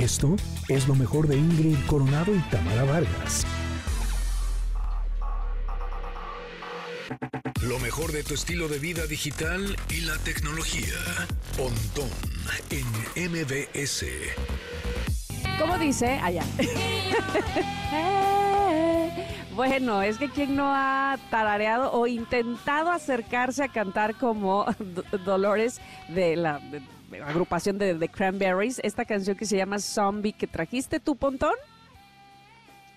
Esto es lo mejor de Ingrid Coronado y Tamara Vargas. Lo mejor de tu estilo de vida digital y la tecnología. Pontón en MBS. ¿Cómo dice? Allá. bueno, es que quien no ha tarareado o intentado acercarse a cantar como Dolores de la agrupación de The Cranberries, esta canción que se llama Zombie que trajiste tu Pontón.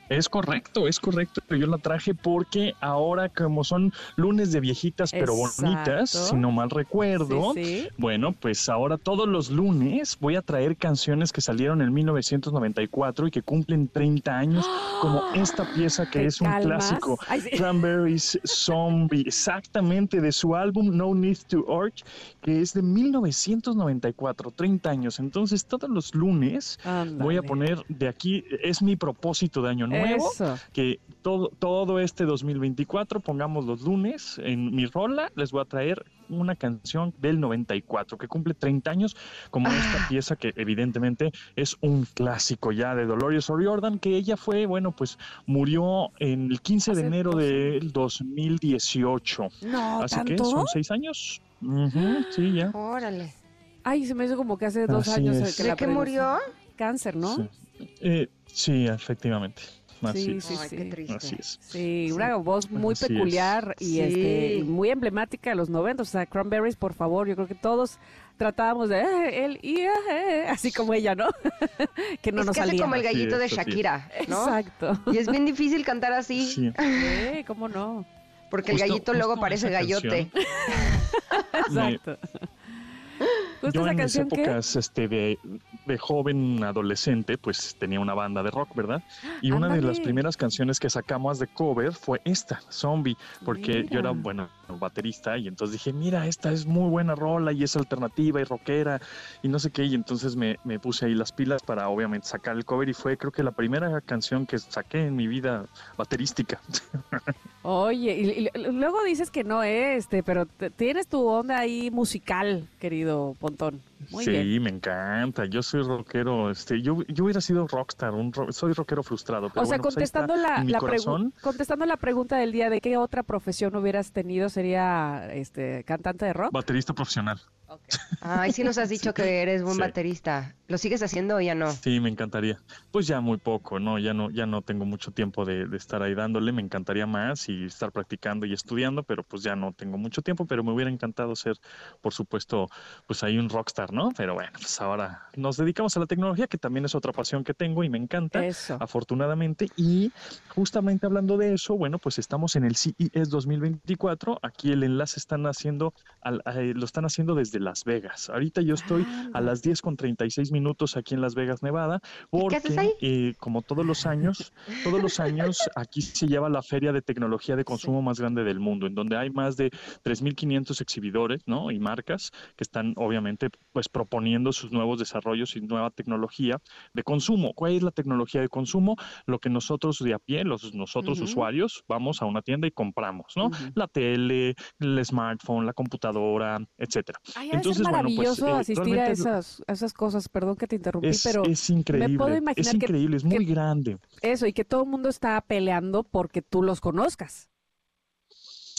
Es correcto, es correcto. Yo la traje porque ahora, como son lunes de viejitas pero bonitas, si no mal recuerdo, bueno, pues ahora todos los lunes voy a traer canciones que salieron en 1994 y que cumplen 30 años, como esta pieza que es un clásico, Cranberries Zombie, exactamente de su álbum No Need to Urge, que es de 1994, 30 años. Entonces, todos los lunes voy a poner de aquí, es mi propósito de año nuevo, que todo, todo este 2024 pongamos los lunes en mi rola, les voy a traer una canción del 94 que cumple 30 años, como esta ah. pieza que evidentemente es un clásico ya de Dolores O'Riordan, que ella fue, bueno, pues murió en el 15 de enero del 2018. No, Así que son seis años. sí, ya. Órale. Ay, se me hizo como que hace dos años. Que ¿De qué murió? Cáncer, ¿no? Sí, eh, sí efectivamente. Sí, sí, sí. qué triste. Así es. Sí, una voz muy peculiar y este, muy emblemática de los 90. O sea, Cranberries, por favor, yo creo que todos tratábamos de eh, él y eh, eh", así como ella, ¿no? que no es nos que salía. como el gallito de Shakira, ¿no? Exacto. Y es bien difícil cantar así. Sí, ¿cómo no? Porque el gallito luego parece gallote. Exacto. Yo en mis épocas este, de, de, joven adolescente, pues tenía una banda de rock, ¿verdad? Y una de las primeras canciones que sacamos de cover fue esta, Zombie, porque yo era, bueno, baterista y entonces dije, mira, esta es muy buena rola y es alternativa y rockera y no sé qué, y entonces me, me puse ahí las pilas para obviamente sacar el cover y fue creo que la primera canción que saqué en mi vida baterística. Oye, y, luego dices que no, este, pero tienes tu onda ahí musical, querido Sí, me encanta. Yo soy rockero. Este, yo, yo hubiera sido rockstar, un soy rockero frustrado. o sea, pues contestando, la, la contestando la pregunta del día de qué otra profesión hubieras tenido, sería este cantante de rock. Baterista profesional. Ay, sí nos has dicho que eres buen baterista. ¿Lo sigues haciendo o ya no? Sí, me encantaría. Pues ya muy poco, ¿no? Ya no, ya no tengo mucho tiempo de, estar ahí dándole. Me encantaría más y estar practicando y estudiando, pero pues ya no tengo mucho tiempo, pero me hubiera encantado ser, por supuesto, pues ahí un rockstar, ¿no? Pero bueno, pues ahora nos dedicamos a la tecnología, que también es otra pasión que tengo y me encanta, eso. afortunadamente. Y justamente hablando de eso, bueno, pues estamos en el CES 2024. Aquí el enlace están haciendo, eh, lo están haciendo desde Las Vegas. Ahorita yo estoy a las 10 con 36 minutos aquí en Las Vegas, Nevada, porque eh, como todos los años, todos los años aquí se lleva la feria de tecnología de consumo más grande del mundo, en donde hay más de 3.500 exhibidores, ¿no? Y marcas que están obviamente pues proponiendo sus nuevos desarrollos y nueva tecnología de consumo. ¿Cuál es la tecnología de consumo? Lo que nosotros de a pie, los nosotros usuarios, vamos a una tienda y compramos, ¿no? La tele, el smartphone, la computadora, etcétera. Entonces, maravilloso bueno, pues, eh, asistir a esas, esas cosas. Perdón que te interrumpí, pero es increíble. Me puedo imaginar es increíble, es muy grande. Eso, y que todo el mundo está peleando porque tú los conozcas.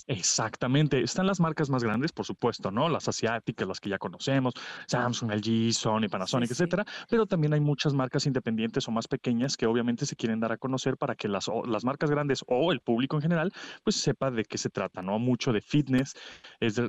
Exactamente. Están las marcas más grandes, por supuesto, ¿no? Las asiáticas, las que ya conocemos, Samsung, LG, Sony, Panasonic, etcétera. Pero también hay muchas marcas independientes o más pequeñas que obviamente se quieren dar a conocer para que las, las marcas grandes o el público en general, pues sepa de qué se trata, ¿no? Mucho de fitness, es de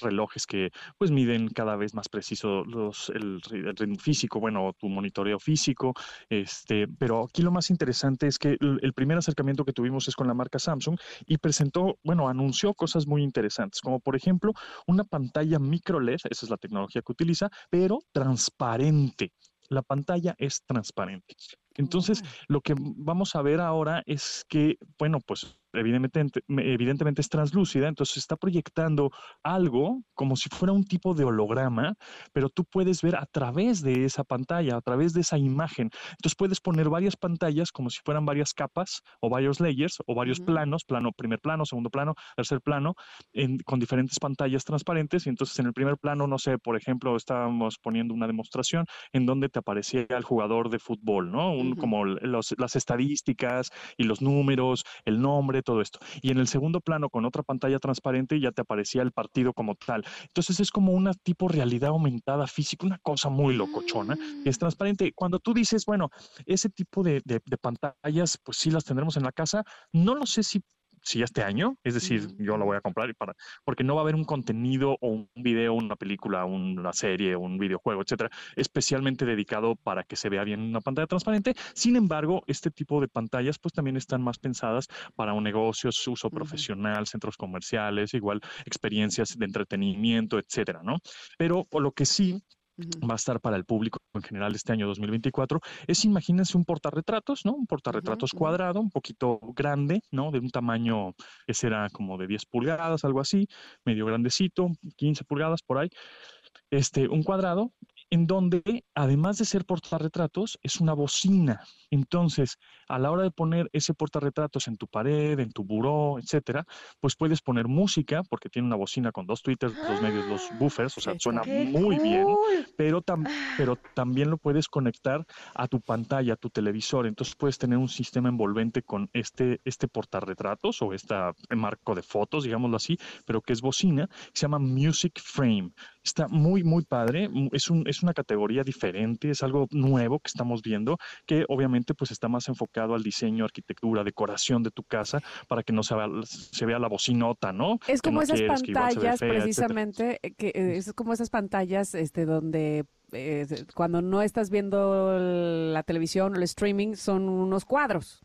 relojes que pues miden cada vez más preciso los, el, ritmo físico, bueno, tu monitoreo físico, este, pero aquí lo más interesante es que el, el primer acercamiento que tuvimos es con la marca Samsung y presentó, bueno, anunció cosas muy interesantes, como por ejemplo una pantalla micro LED, esa es la tecnología que utiliza, pero transparente. La pantalla es transparente. Entonces, lo que vamos a ver ahora es que, bueno, pues evidentemente, evidentemente es translúcida, entonces está proyectando algo como si fuera un tipo de holograma, pero tú puedes ver a través de esa pantalla, a través de esa imagen. Entonces puedes poner varias pantallas como si fueran varias capas o varios layers o varios planos, plano, primer plano, segundo plano, tercer plano, con diferentes pantallas transparentes. Y entonces en el primer plano, no sé, por ejemplo, estábamos poniendo una demostración en donde te aparecía el jugador de fútbol, ¿no? Un, Como las estadísticas y los números, el nombre, todo esto. Y en el segundo plano, con otra pantalla transparente, ya te aparecía el partido como tal. Entonces es como una tipo realidad aumentada física, una cosa muy locochona, es mm. transparente. Cuando tú dices, bueno, ese tipo de, de, de pantallas, pues sí las tendremos en la casa, no lo sé si si este año, es decir, yo lo voy a comprar y para, porque no va a haber un contenido o un video, una película, una serie, un videojuego, etcétera, especialmente dedicado para que se vea bien una pantalla transparente. Sin embargo, este tipo de pantallas, pues también están más pensadas para un negocio, su uso profesional, centros comerciales, igual experiencias de entretenimiento, etcétera, ¿no? Pero lo que sí va a estar para el público en general este año 2024, es imagínense un portarretratos, ¿no? Un portarretratos cuadrado, un poquito grande, ¿no? De un tamaño que será como de 10 pulgadas, algo así, medio grandecito, 15 pulgadas por ahí. Este, un cuadrado en donde, además de ser portarretratos, es una bocina. Entonces, a la hora de poner ese portarretratos en tu pared, en tu buró, etcétera, pues puedes poner música, porque tiene una bocina con dos tweeters, dos medios, dos buffers, o sea, suena muy bien, pero, pero también lo puedes conectar a tu pantalla, a tu televisor. Entonces, puedes tener un sistema envolvente con este, este portarretratos o este marco de fotos, digámoslo así, pero que es bocina, que se llama Music Frame. Está muy, muy padre. Es, un, es una categoría diferente, es algo nuevo que estamos viendo, que obviamente pues está más enfocado al diseño, arquitectura, decoración de tu casa, para que no se vea, se vea la bocinota, ¿no? Es como esas pantallas, precisamente, eh, que eh, es como esas pantallas este, donde eh, cuando no estás viendo la televisión o el streaming, son unos cuadros.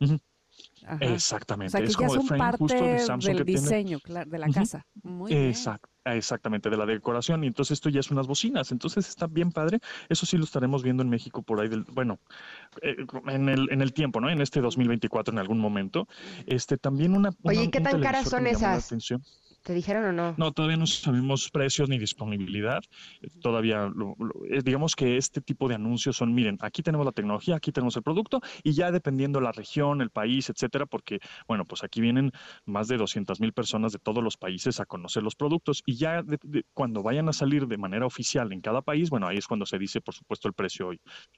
Exactamente. O sea, que ya son parte del diseño de la casa. Muy Exacto. Exactamente, de la decoración. Y entonces esto ya es unas bocinas. Entonces está bien padre. Eso sí lo estaremos viendo en México por ahí, del, bueno, eh, en, el, en el tiempo, ¿no? En este 2024 en algún momento. Este, también una... Oye, ¿qué tan caras son esas? ¿Te dijeron o no? No, todavía no sabemos precios ni disponibilidad. Todavía, eh, digamos que este tipo de anuncios son, miren, aquí tenemos la tecnología, aquí tenemos el producto y ya dependiendo la región, el país, etcétera, porque, bueno, pues aquí vienen más de 200 mil personas de todos los países a conocer los productos y ya cuando vayan a salir de manera oficial en cada país, bueno, ahí es cuando se dice, por supuesto, el precio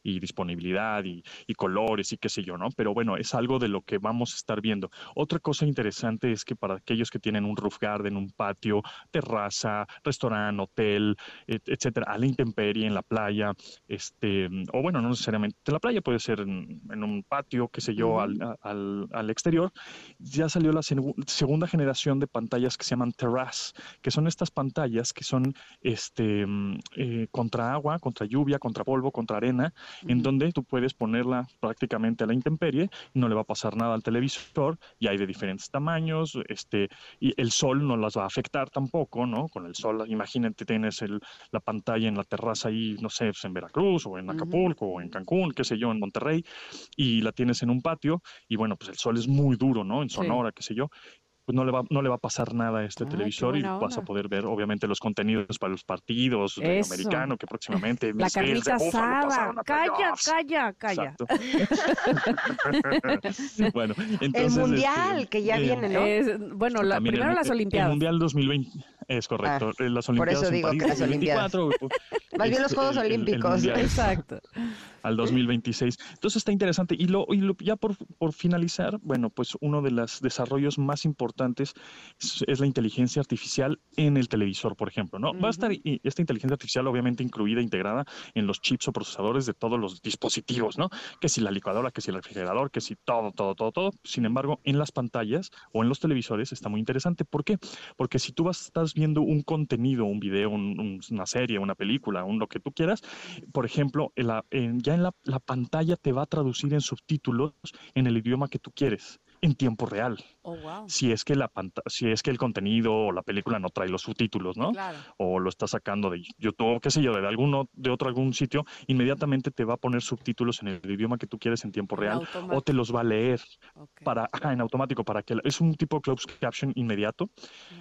y, disponibilidad y, y colores y qué sé yo, ¿no? Pero bueno, es algo de lo que vamos a estar viendo. Otra cosa interesante es que para aquellos que tienen un roof garden, en un patio, terraza, restaurante, hotel, etcétera, a la intemperie, en la playa, este, o bueno, no necesariamente en la playa, puede ser en, un patio, qué sé yo, al, al, exterior. Ya salió la segunda generación de pantallas que se llaman Terrace, que son estas pantallas que son este, mm, eh, contra agua, contra lluvia, contra polvo, contra arena, en donde tú puedes ponerla prácticamente a la intemperie, no le va a pasar nada al televisor, y hay de diferentes tamaños, este, y el sol no las va a afectar tampoco, ¿no? Con el sol, imagínate, tienes el, la pantalla en la terraza ahí, no sé, pues, en Veracruz o en Acapulco o en Cancún, qué sé yo, en Monterrey, y la tienes en un patio, y bueno, pues el sol es muy duro, ¿no? En Sonora, qué sé yo, pues no le va, no le va a pasar nada a este televisor y vas a poder ver obviamente los contenidos para los partidos de americano que próximamente la carnita asada. calla calla calla. Bueno entonces, el mundial este, que ya eh, viene ¿no? Es, bueno la, primero las olimpiadas. el mundial 2020 es correcto ah, las olimpiadas por eso digo que las olimpiadas más bien los Juegos Olímpicos exacto al 2026. Entonces está interesante. Y, lo, y ya por, por, finalizar, bueno, pues uno de los desarrollos más importantes es, la inteligencia artificial en el televisor, por ejemplo, ¿no? Va a estar esta inteligencia artificial obviamente incluida, integrada en los chips o procesadores de todos los dispositivos, ¿no? Que si la licuadora, que si el refrigerador, que si todo, todo, todo, todo. Sin embargo, en las pantallas o en los televisores está muy interesante. ¿Por qué? Porque si tú vas, estás viendo un contenido, un video, una serie, una película, un lo que tú quieras, por ejemplo, la, ya en la, pantalla te va a traducir en subtítulos en el idioma que tú quieres. En tiempo real. Oh, wow. Si es que la si es que el contenido o la película no trae los subtítulos, ¿no? Claro. O lo está sacando de YouTube, qué sé yo, de alguno de otro algún sitio, inmediatamente te va a poner subtítulos en el idioma que tú quieres en tiempo real o te los va a leer para en automático para que es un tipo de closed caption inmediato,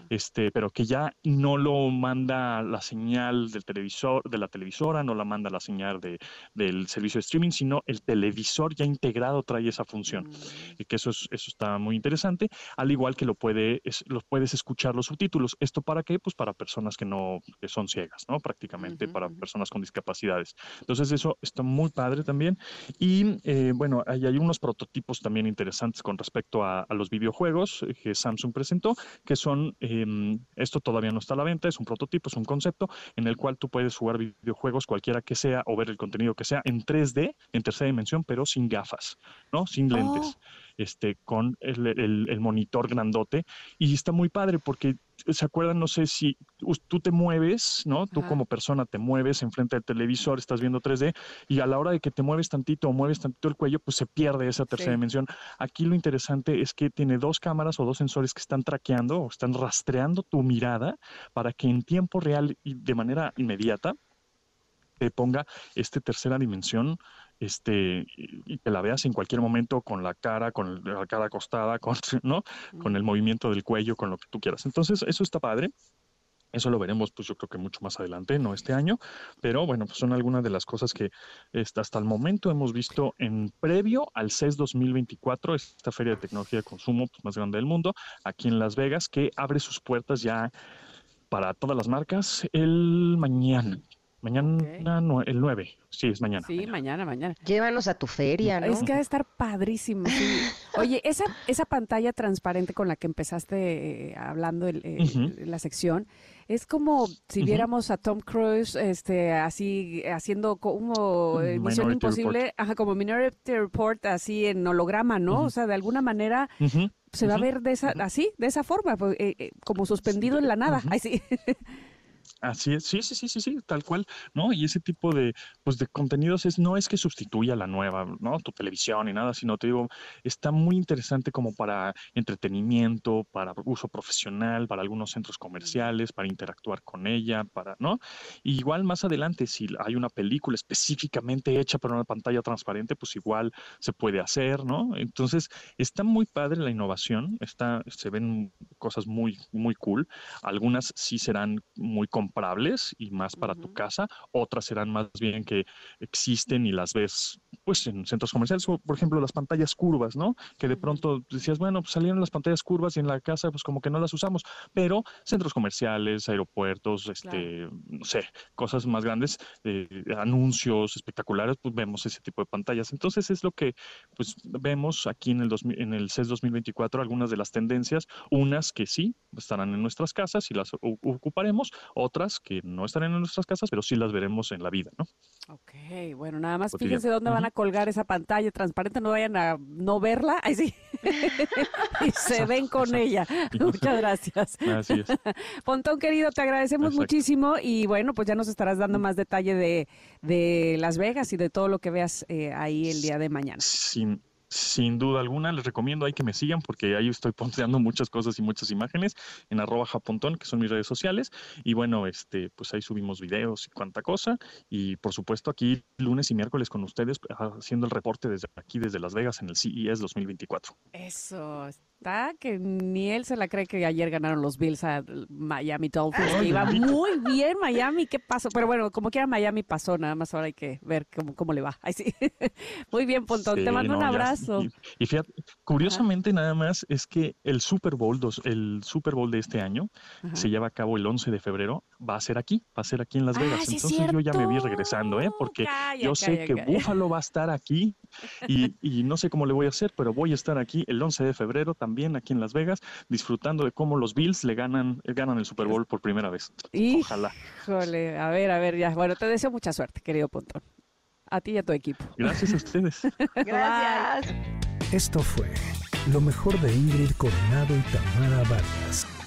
este, pero que ya no lo manda la señal del televisor de la televisora, no la manda la señal de, del servicio de streaming, sino el televisor ya integrado trae esa función. Mm. Y que eso es, eso está muy interesante al igual que lo, puede, lo puedes escuchar los subtítulos. ¿Esto para qué? Pues para personas que no que son ciegas, ¿no? Prácticamente, para personas con discapacidades. Entonces eso está muy padre también. Y eh, bueno, hay, hay, unos prototipos también interesantes con respecto a, los videojuegos eh, que Samsung presentó, que son, em, esto todavía no está a la venta, es un prototipo, es un concepto en el cual tú puedes jugar videojuegos cualquiera que sea o ver el contenido que sea en 3D, en tercera dimensión, pero sin gafas, ¿no? Sin lentes. Oh este, con el, monitor grandote. Y está muy padre porque, ¿se acuerdan? No sé si tú te mueves, ¿no? Tú como persona te mueves enfrente del televisor, estás viendo 3D, y a la hora de que te mueves tantito o mueves tantito el cuello, pues se pierde esa tercera dimensión. Aquí lo interesante es que tiene dos cámaras o dos sensores que están traqueando o están rastreando tu mirada para que en tiempo real y de manera inmediata te ponga esta tercera dimensión este, y que la veas en cualquier momento con la cara, con la cara acostada, con, ¿no? con el movimiento del cuello, con lo que tú quieras. Entonces, eso está padre. Eso lo veremos, pues yo creo que mucho más adelante, no este año, pero bueno, pues son algunas de las cosas que este, hasta el momento hemos visto en previo al CES 2024, esta feria de tecnología de consumo pues, más grande del mundo, aquí en Las Vegas, que abre sus puertas ya para todas las marcas el mañana. Mañana, el 9. Sí, es mañana. Sí, mañana, mañana. Llévanos a tu feria, ¿no? Es que ha de estar padrísimo. Sí. Oye, esa, esa pantalla transparente con la que empezaste eh, hablando en la sección, es como si viéramos a Tom Cruise este, así haciendo como eh, Misión Imposible, ajá, como Minority Report, así en holograma, ¿no? O sea, de alguna manera se va a ver de esa, así, de esa forma, pues, eh, como suspendido en la nada. Ay, sí. Así es, sí, sí, sí, sí, sí, tal cual, ¿no? Y ese tipo de, pues, de contenidos es, no es que sustituya la nueva, ¿no? Tu televisión y nada, sino te digo, está muy interesante como para entretenimiento, para uso profesional, para algunos centros comerciales, para interactuar con ella, para, ¿no? igual más adelante, si hay una película específicamente hecha para una pantalla transparente, pues igual se puede hacer, ¿no? Entonces, está muy padre la innovación, está, se ven cosas muy, muy cool. Algunas sí serán muy comprables y más para tu casa, otras serán más bien que existen y las ves pues en centros comerciales, por ejemplo las pantallas curvas, ¿no? Que de pronto decías, bueno, pues salieron las pantallas curvas y en la casa pues como que no las usamos, pero centros comerciales, aeropuertos, este, no sé, cosas más grandes, eh, anuncios espectaculares, pues vemos ese tipo de pantallas. Entonces es lo que pues vemos aquí en el, en el CES 2024, algunas de las tendencias, unas que sí estarán en nuestras casas y las ocuparemos, otras que no estarán en nuestras casas, pero sí las veremos en la vida, ¿no? Ok, bueno, nada más fíjense dónde van a colgar esa pantalla transparente, no vayan a no verla, ahí sí, y se ven con ella. Muchas gracias. Así es. Pontón querido, te agradecemos muchísimo y bueno, pues ya nos estarás dando más detalle de, de Las Vegas y de todo lo que veas eh, ahí el día de mañana. Sí sin duda alguna, les recomiendo ahí que me sigan porque ahí estoy posteando muchas cosas y muchas imágenes en arroba japontón, que son mis redes sociales. Y bueno, este, pues ahí subimos videos y cuánta cosa. Y por supuesto aquí lunes y miércoles con ustedes haciendo el reporte desde aquí, desde Las Vegas en el CES 2024. Eso, está que ni él se la cree que ayer ganaron los Bills a Miami Dolphins. iba muy bien Miami, ¿qué pasó? Pero bueno, como quiera Miami pasó, nada más ahora hay que ver cómo, cómo le va. Ay, sí. muy bien, Pontón, te mando un abrazo. y, fíjate, curiosamente nada más es que el Super Bowl, dos, el Super Bowl de este año se lleva a cabo el 11 de febrero, va a ser aquí, va a ser aquí en Las ah, Vegas. Entonces yo ya me vi regresando, ¿eh? Porque yo sé que Búfalo va a estar aquí y, y no sé cómo le voy a hacer, pero voy a estar aquí el 11 de febrero también también aquí en Las Vegas, disfrutando de cómo los Bills le ganan, ganan el Super Bowl por primera vez. Ojalá. Híjole, a ver, a ver, ya. Bueno, te deseo mucha suerte, querido Pontón. A ti y a tu equipo. Gracias a ustedes. Gracias. Esto fue lo mejor de Ingrid Coronado y Tamara Vargas.